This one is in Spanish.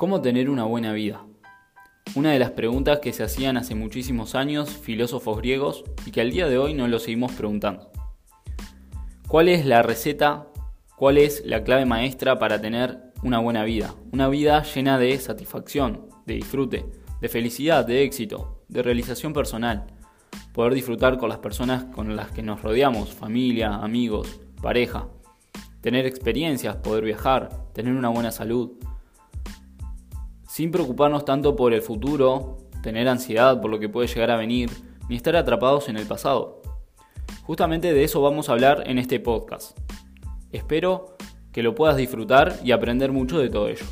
¿Cómo tener una buena vida? Una de las preguntas que se hacían hace muchísimos años filósofos griegos y que al día de hoy no lo seguimos preguntando. ¿Cuál es la receta, cuál es la clave maestra para tener una buena vida? Una vida llena de satisfacción, de disfrute, de felicidad, de éxito, de realización personal. Poder disfrutar con las personas con las que nos rodeamos, familia, amigos, pareja. Tener experiencias, poder viajar, tener una buena salud sin preocuparnos tanto por el futuro, tener ansiedad por lo que puede llegar a venir, ni estar atrapados en el pasado. Justamente de eso vamos a hablar en este podcast. Espero que lo puedas disfrutar y aprender mucho de todo ello.